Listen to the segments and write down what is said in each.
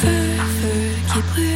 Feu, feu qui brûle.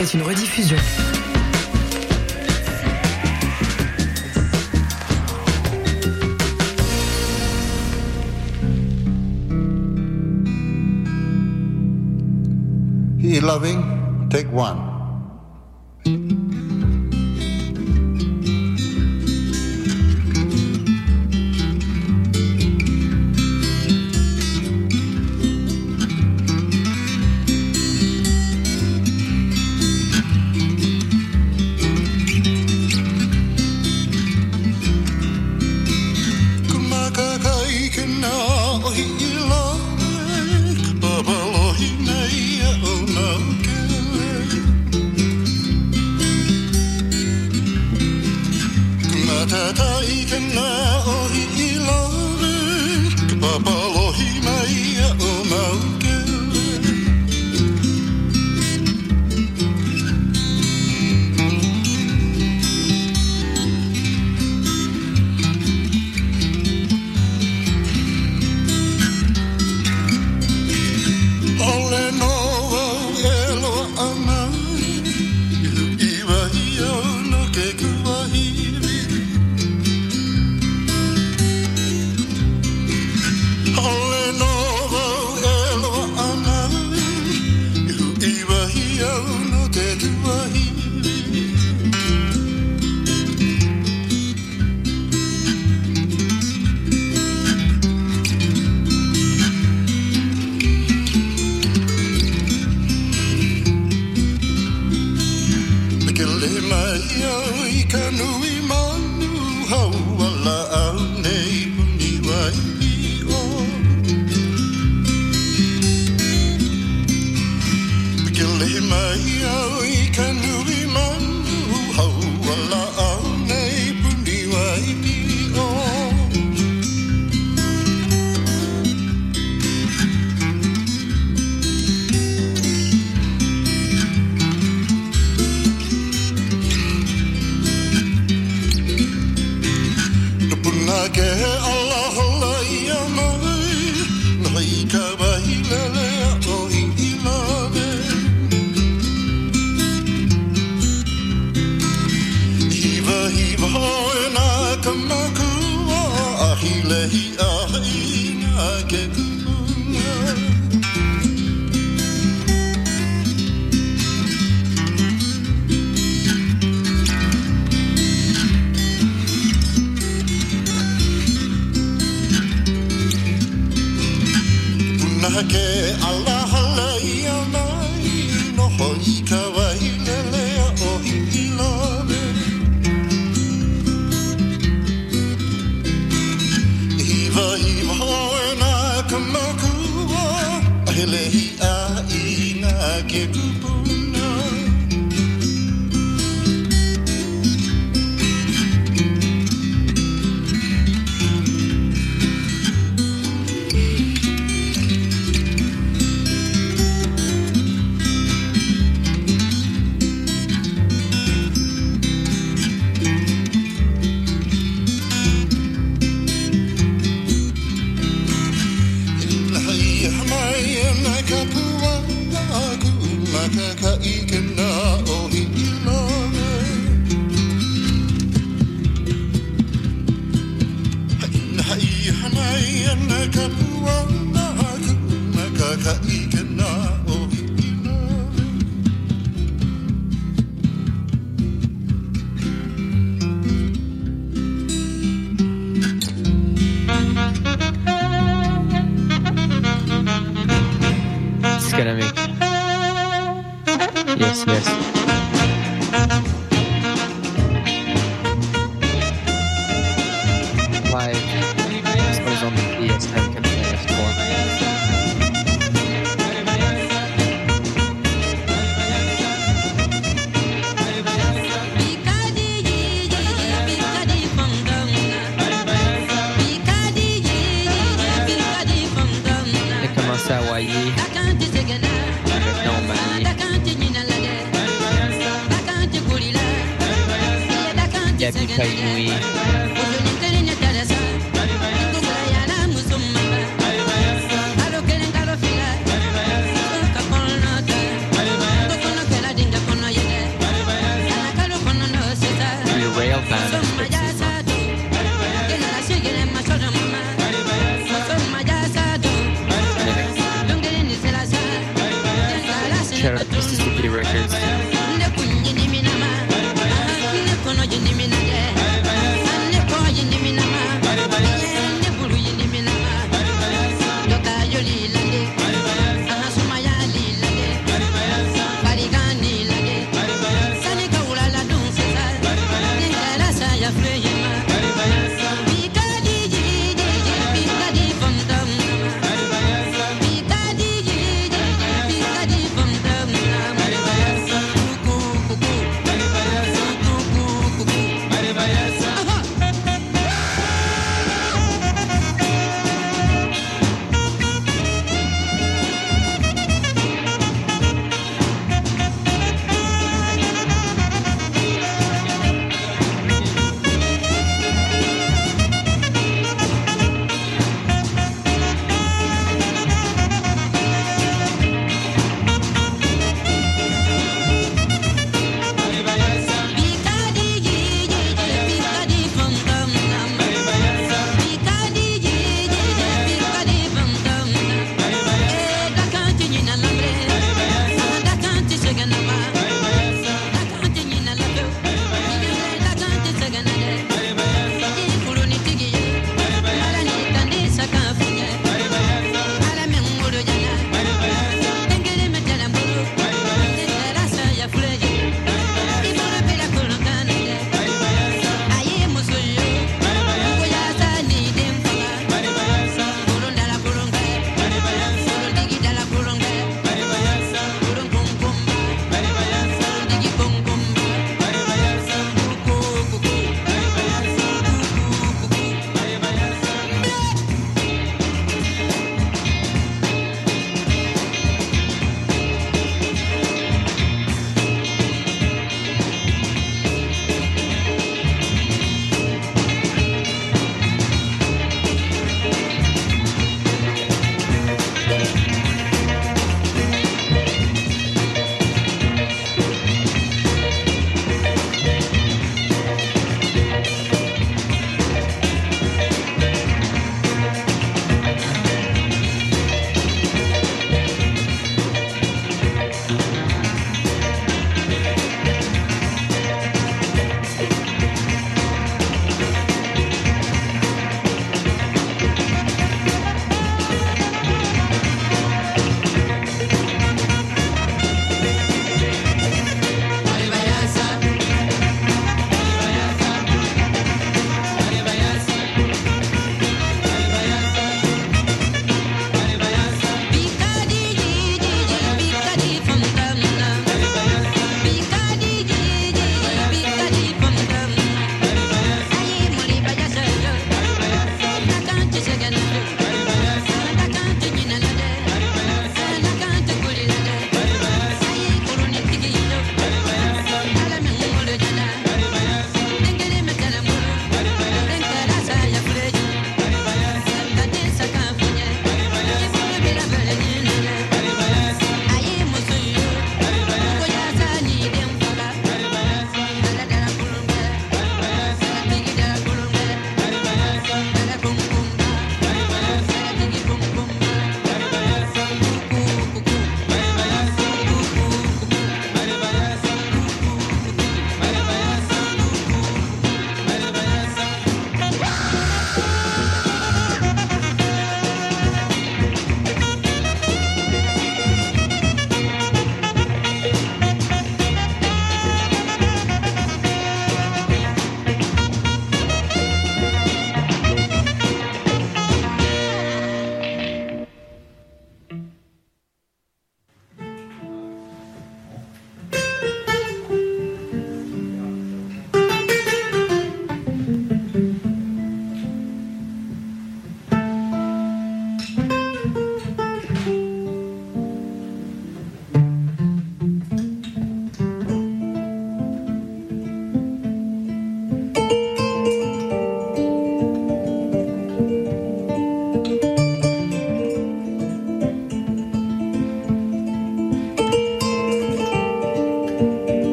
Était une rediffusion. He loving, take one. makuwa hele aina a ke tupu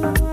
Bye.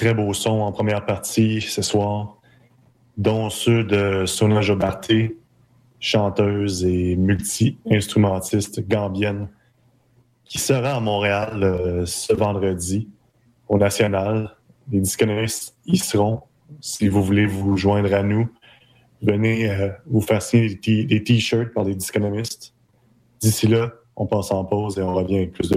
Très beaux sons en première partie ce soir, dont ceux de Sona Jobarté, chanteuse et multi-instrumentiste gambienne, qui sera à Montréal euh, ce vendredi au National. Les disconomistes y seront. Si vous voulez vous joindre à nous, venez euh, vous faire signer des t-shirts par des disconomistes. D'ici là, on passe en pause et on revient avec plus de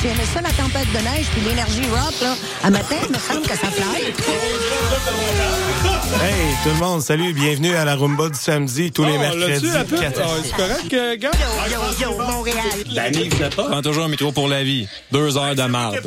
Tu aimais ça, la tempête de neige puis l'énergie rock, là? À matin, il me semble que ça fly. Hey, tout le monde, salut, bienvenue à la Rumba du samedi, tous les Oh, mercredis. six. C'est correct, euh, gars? Yo, yo, Montréal. La pas. Prends toujours un micro pour la vie. Deux heures de marde.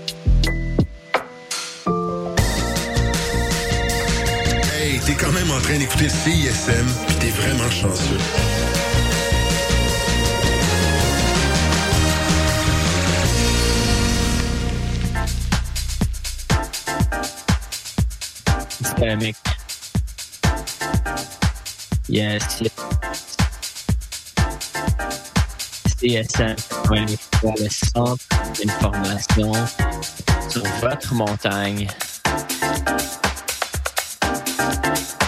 T'es quand même en train d'écouter CISM, pis t'es vraiment chanceux. Yes, yes. CSM, le centre d'information sur votre montagne. Thank you.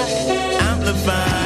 amplified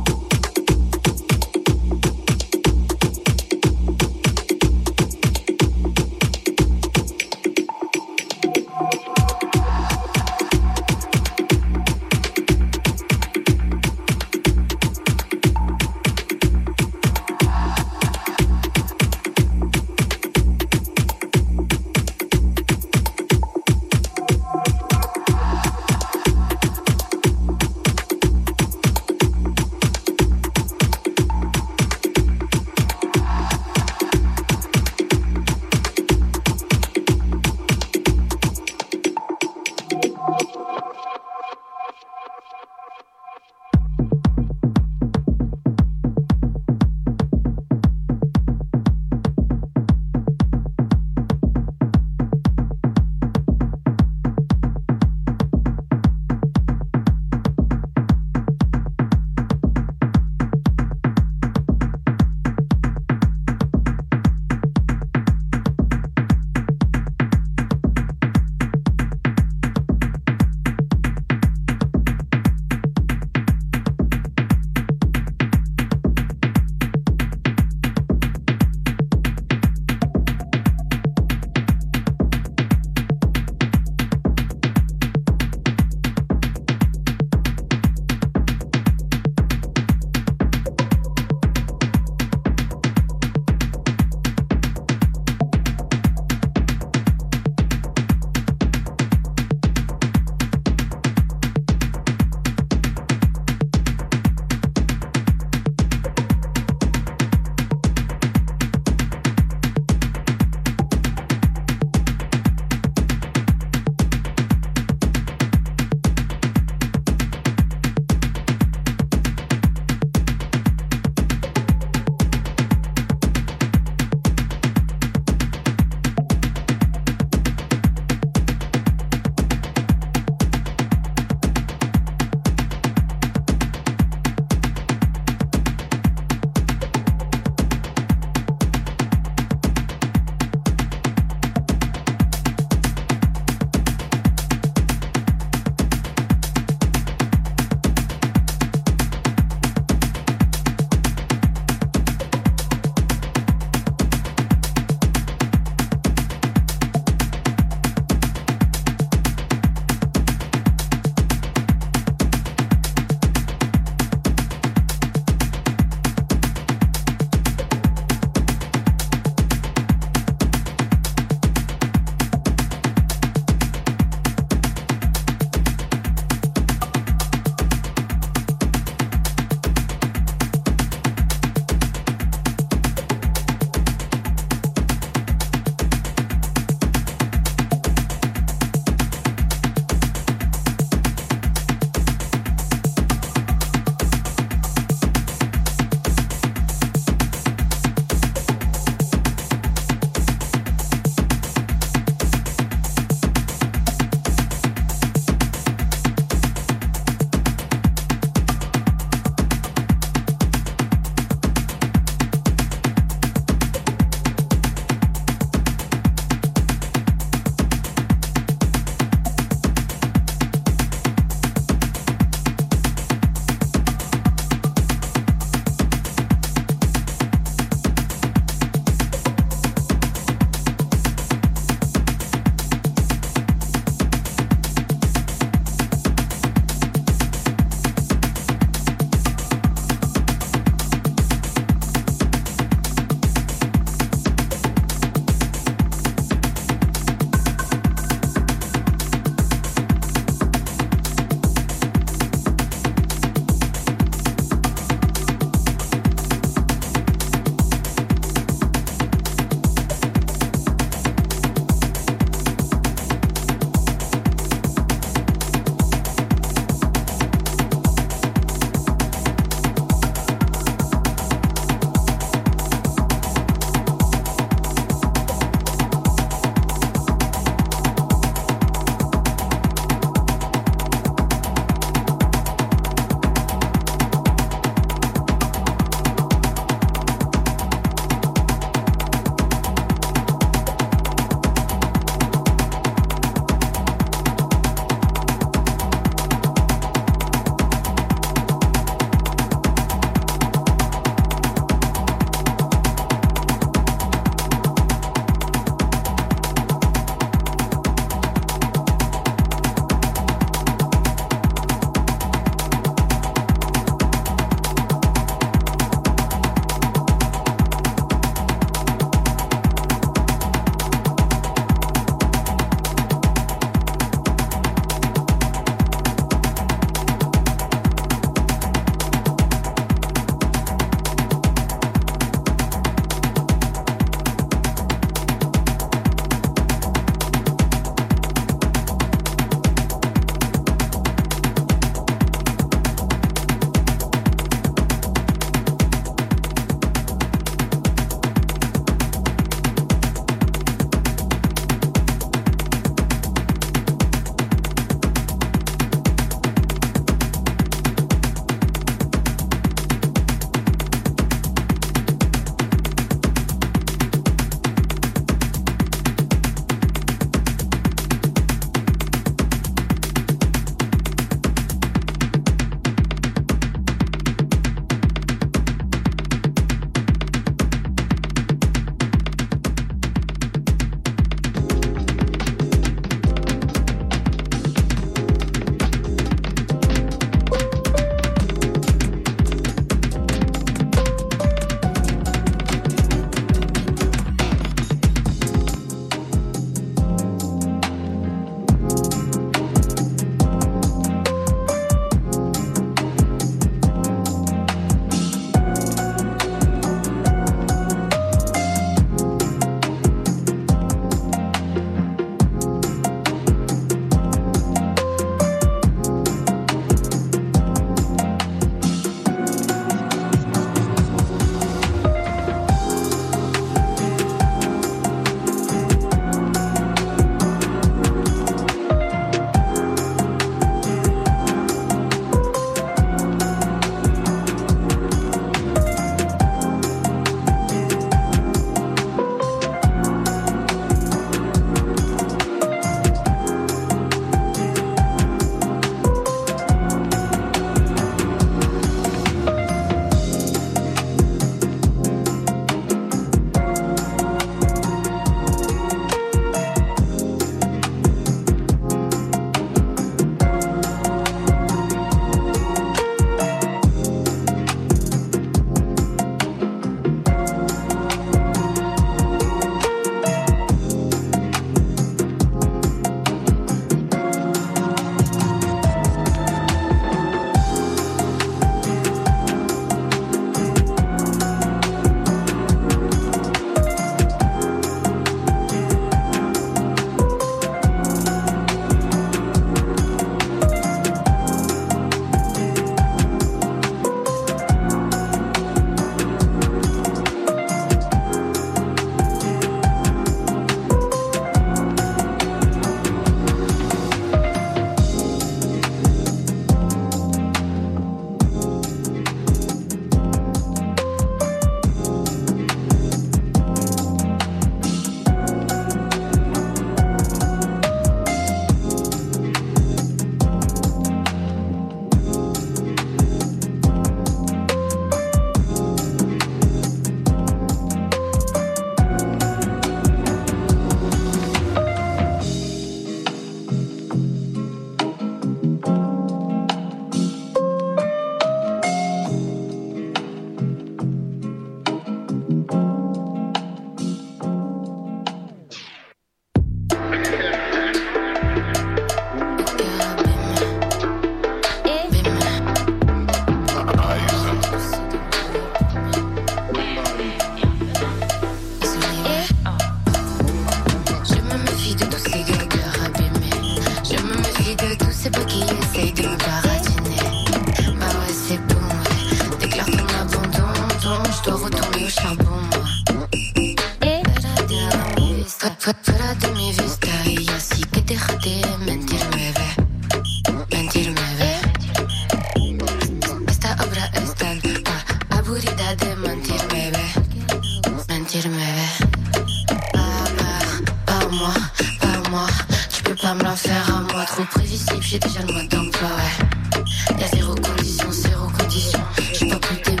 moi, pas moi. Tu peux pas me la faire à moi. Trop prévisible, j'ai déjà le mode d'emploi, ouais. Y'a zéro condition, zéro condition. J'ai pas compté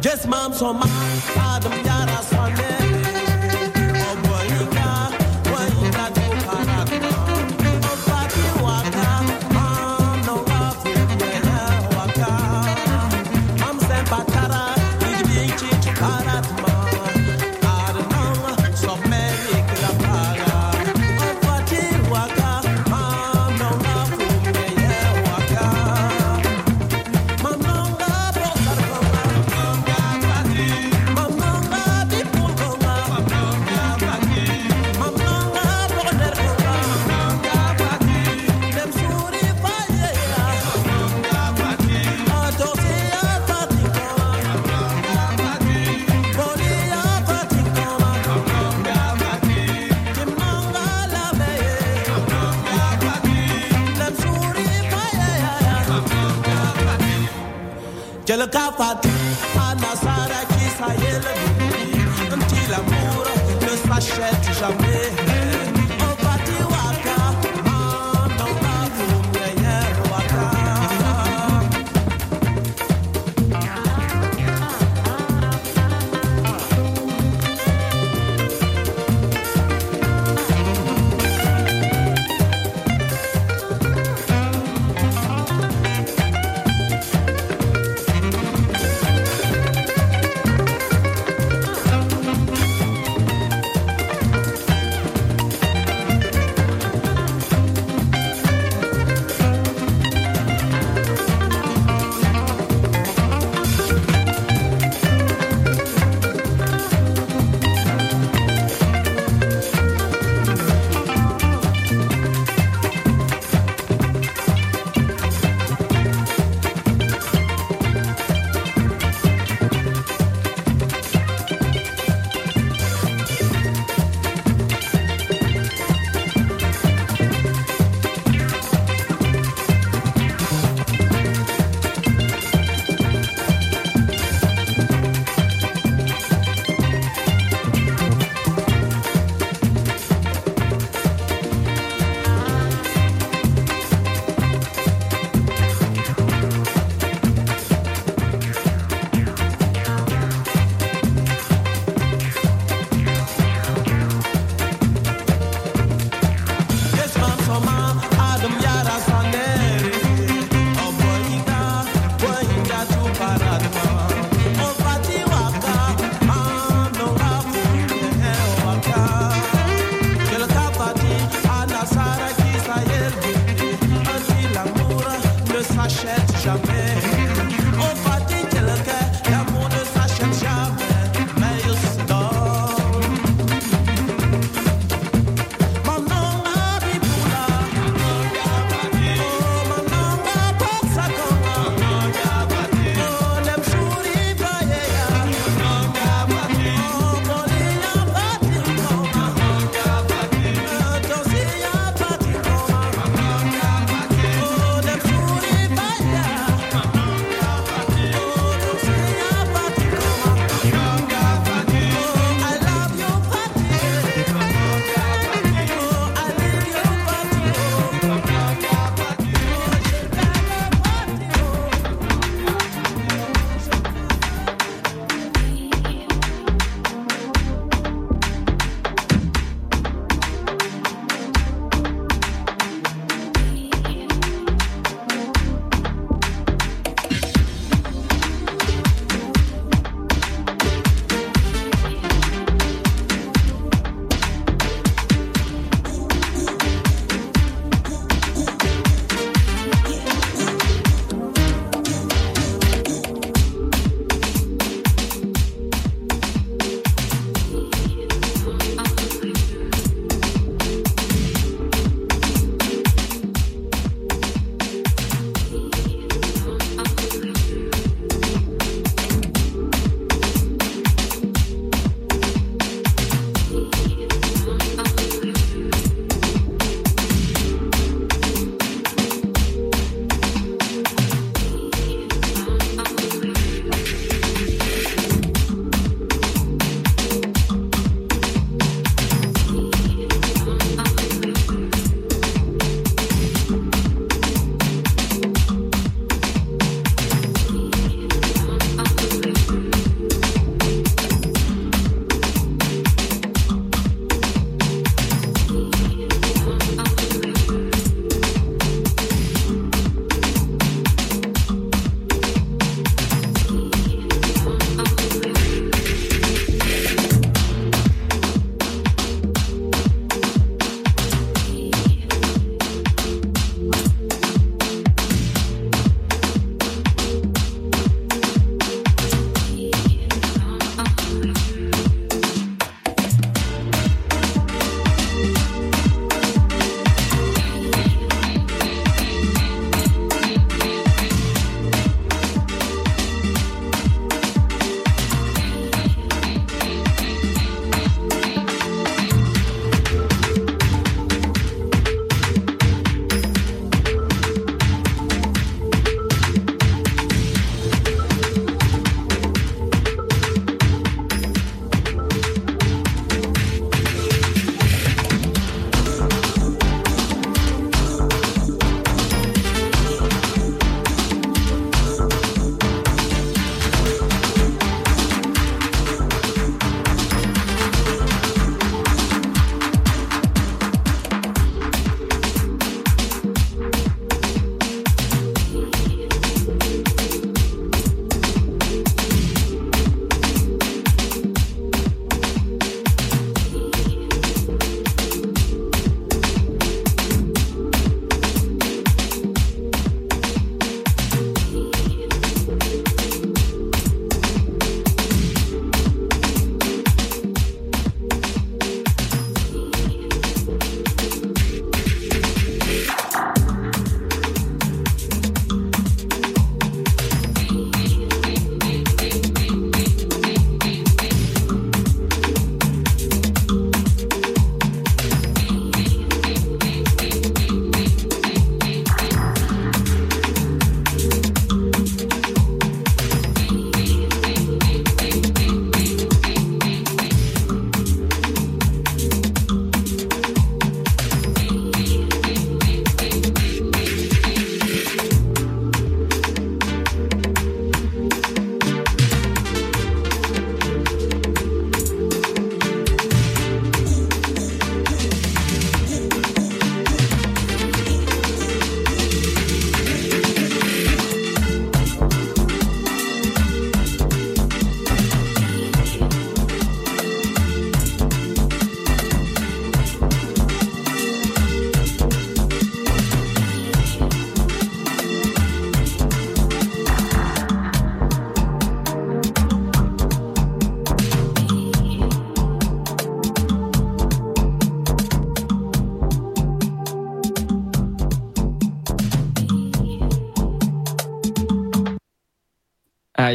Just moms so my adam yara swane.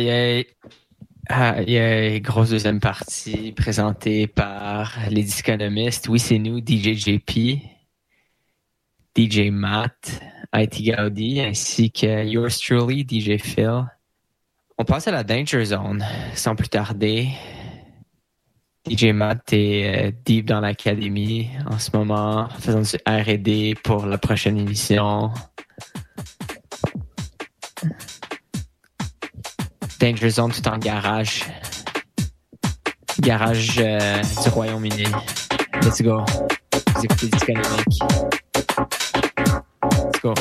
Aïe, aïe. Aïe. Grosse deuxième partie présentée par les disconomistes. Oui, c'est nous, DJ JP, DJ Matt, IT Gaudi, ainsi que yours truly, DJ Phil. On passe à la Danger Zone sans plus tarder. DJ Matt est euh, deep dans l'académie en ce moment, faisant du R&D pour la prochaine émission. Danger Zone tout en garage. Garage euh, du Royaume-Uni. Let's go. Vous écoutez Disconomique. Let's go.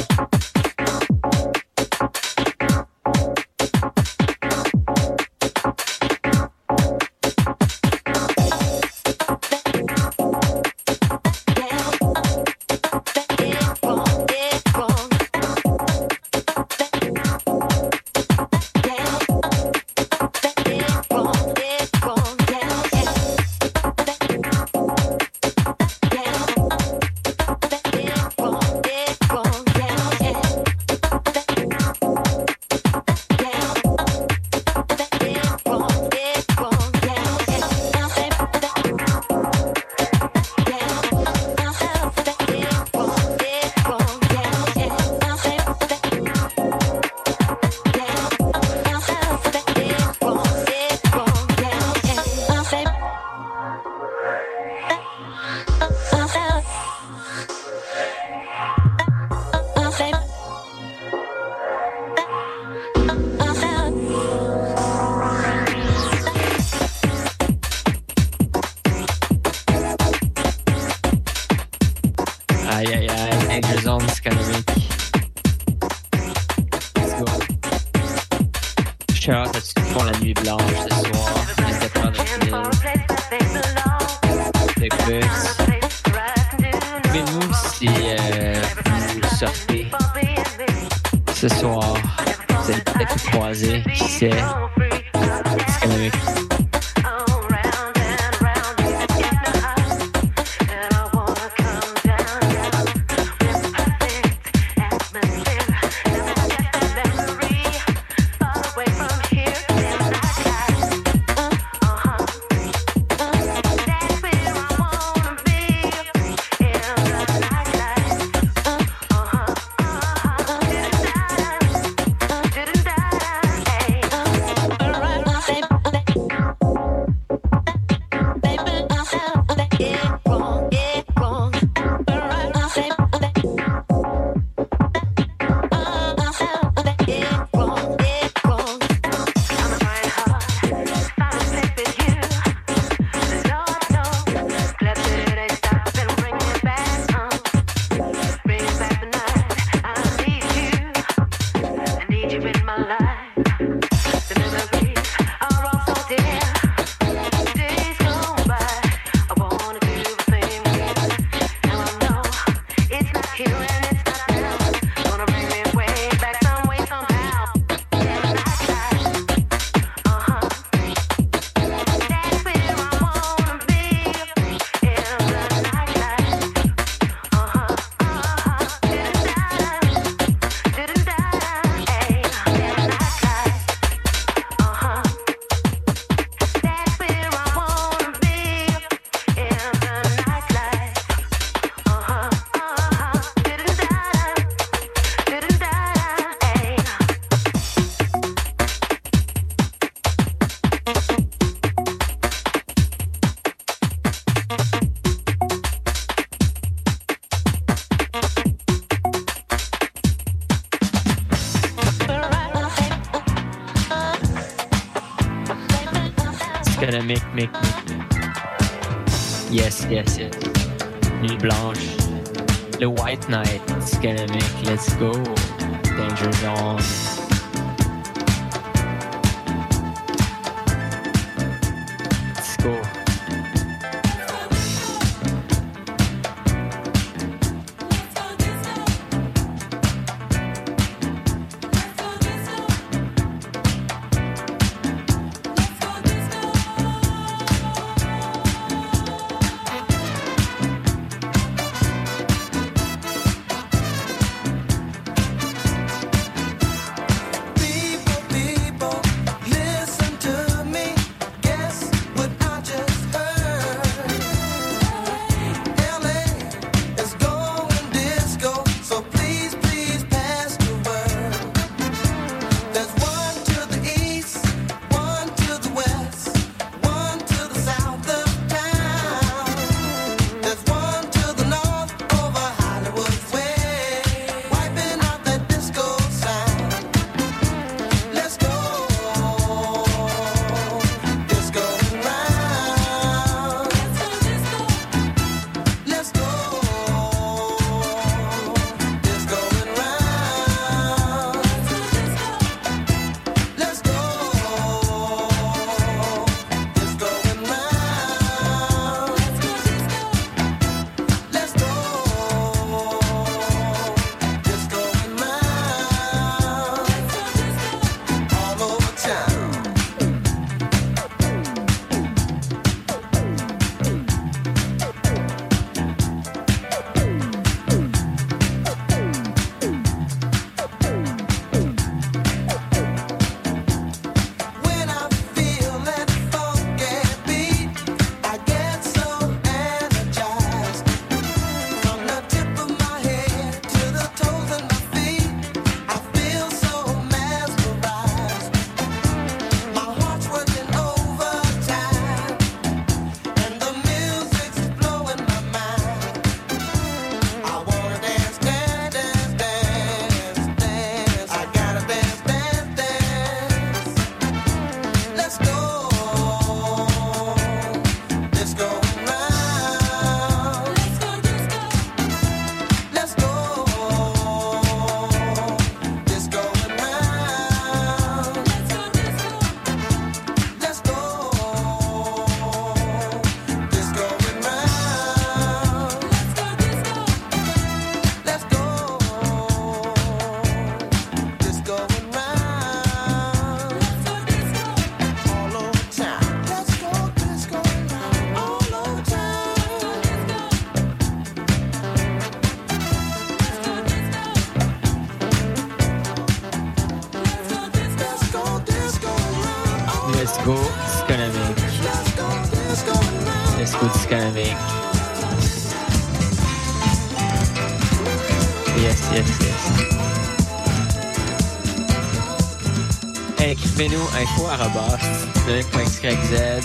Écrivez-nous info arrobas, dynamic.xyz.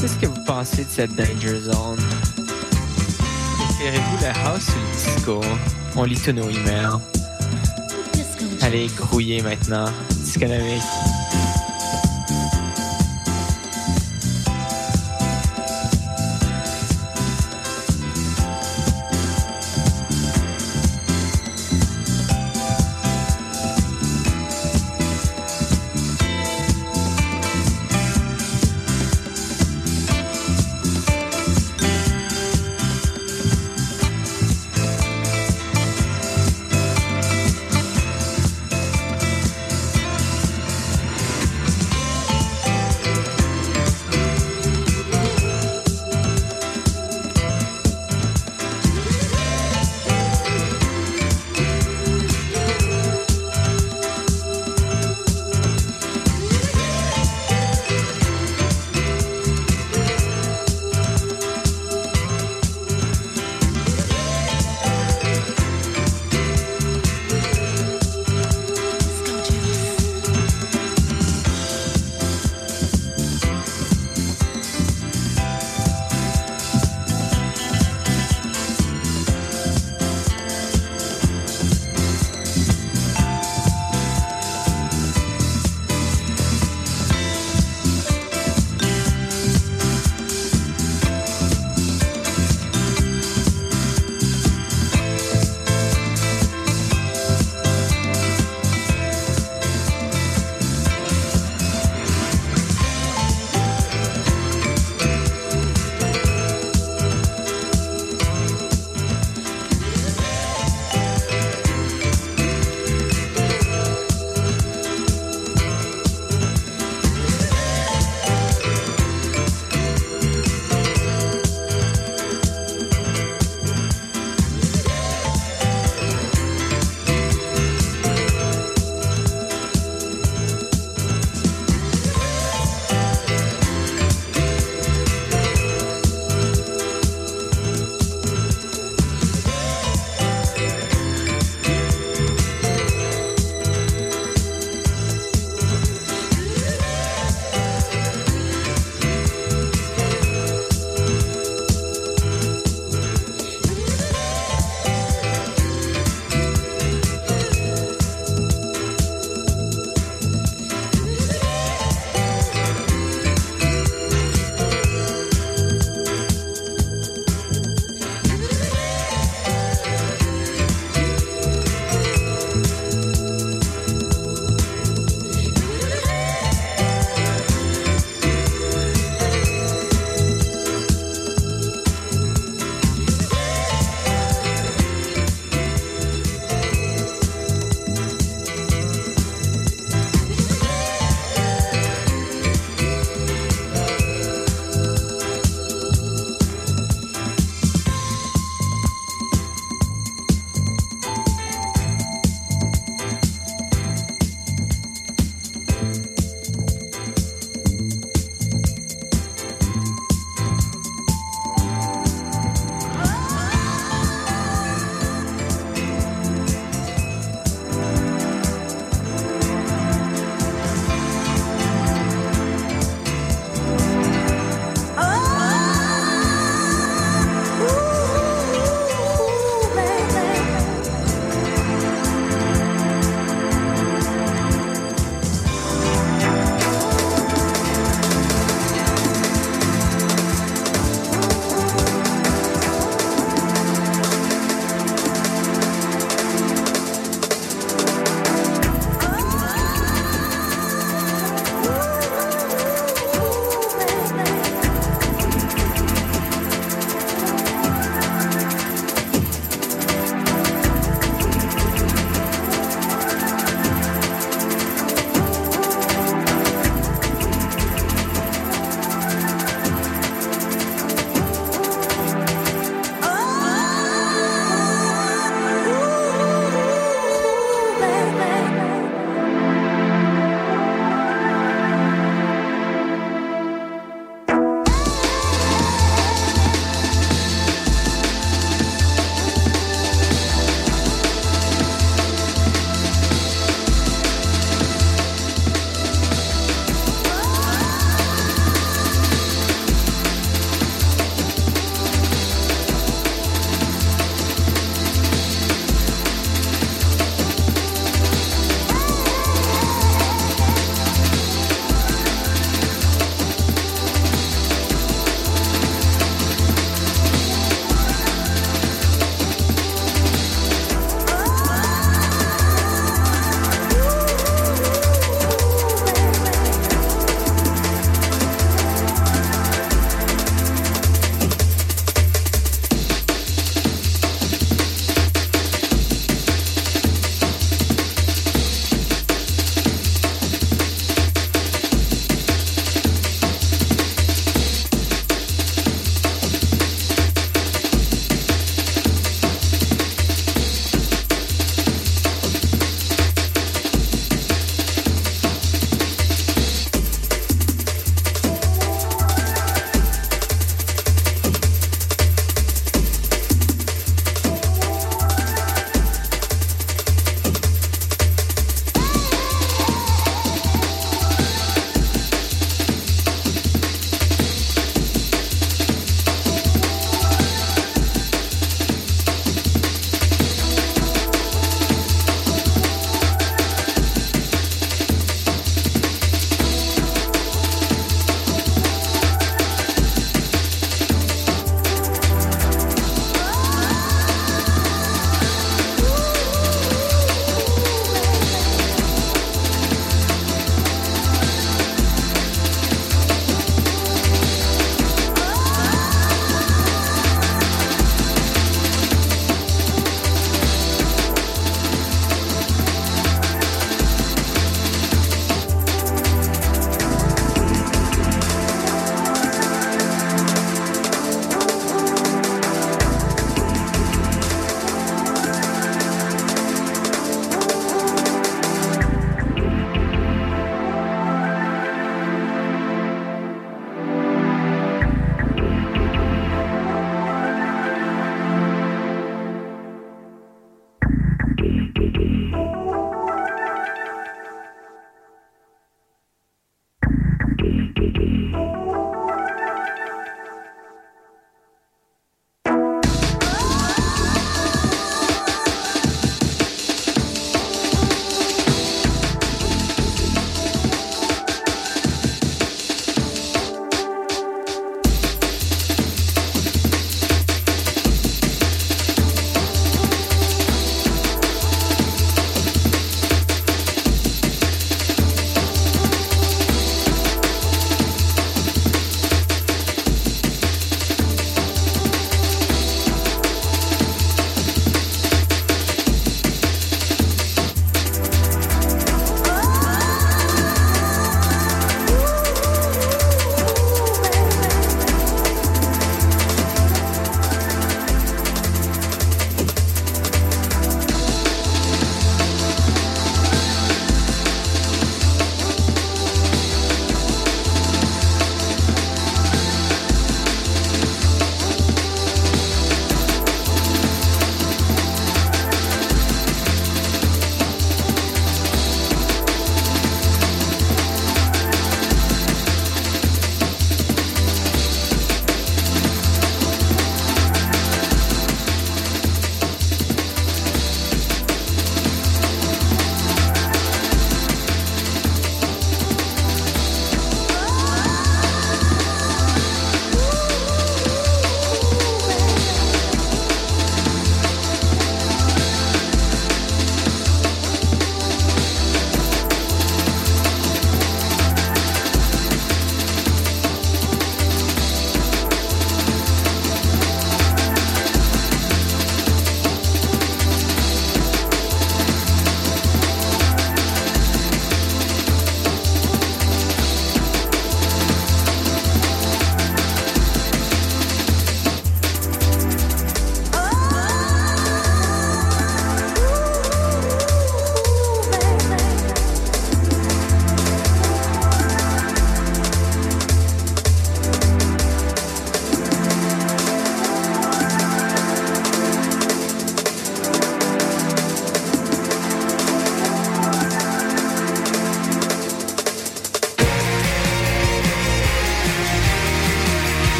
Qu'est-ce que vous pensez de cette Danger Zone? Préférez-vous le house ou le disco? On lit tous nos emails. Allez, grouillez maintenant. Disconomique.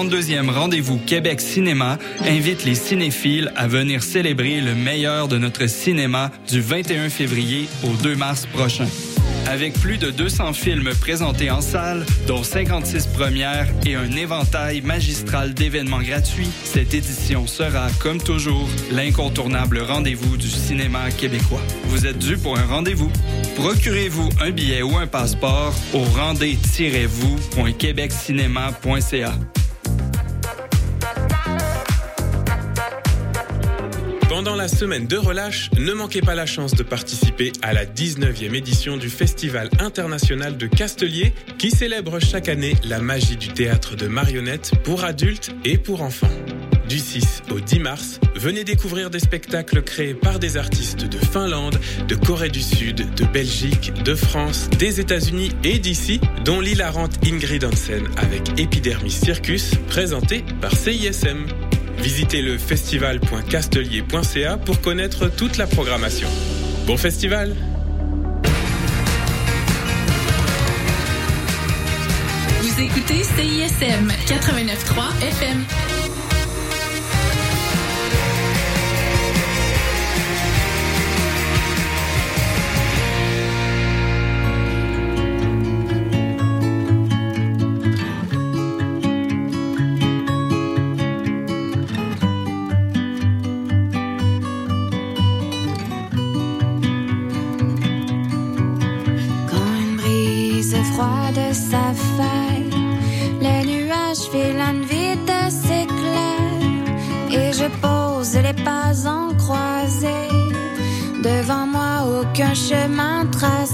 42e rendez-vous Québec Cinéma invitent les cinéphiles à venir célébrer le meilleur de notre cinéma du 21 février au 2 mars prochain. Avec plus de 200 films présentés en salle, dont 56 premières et un éventail magistral d'événements gratuits, cette édition sera, comme toujours, l'incontournable rendez-vous du cinéma québécois. Vous êtes dû pour un rendez-vous. Procurez-vous un billet ou un passeport au rendez-vous.québeccinéma.ca. semaine de relâche, ne manquez pas la chance de participer à la 19e édition du Festival international de Castelier qui célèbre chaque année la magie du théâtre de marionnettes pour adultes et pour enfants. Du 6 au 10 mars, venez découvrir des spectacles créés par des artistes de Finlande, de Corée du Sud, de Belgique, de France, des États-Unis et d'ici, dont l'hilarante Ingrid Hansen avec Epidermis Circus, présenté par CISM. Visitez le festival.castelier.ca pour connaître toute la programmation. Bon festival Vous écoutez CISM 89.3 FM. Froide s'affaire, les nuages filent vite s'éclairent et je pose les pas en croisée. Devant moi, aucun chemin tracé.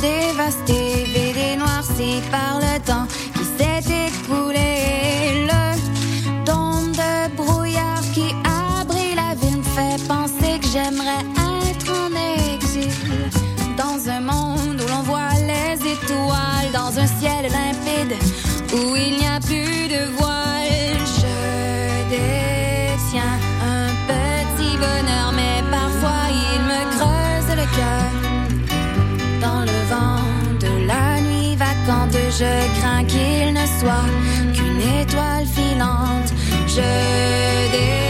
dévasté je crains qu'il ne soit qu'une étoile filante. Je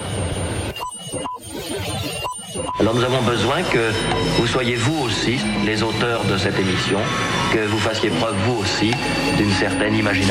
Nous avons besoin que vous soyez vous aussi les auteurs de cette émission, que vous fassiez preuve vous aussi d'une certaine imagination.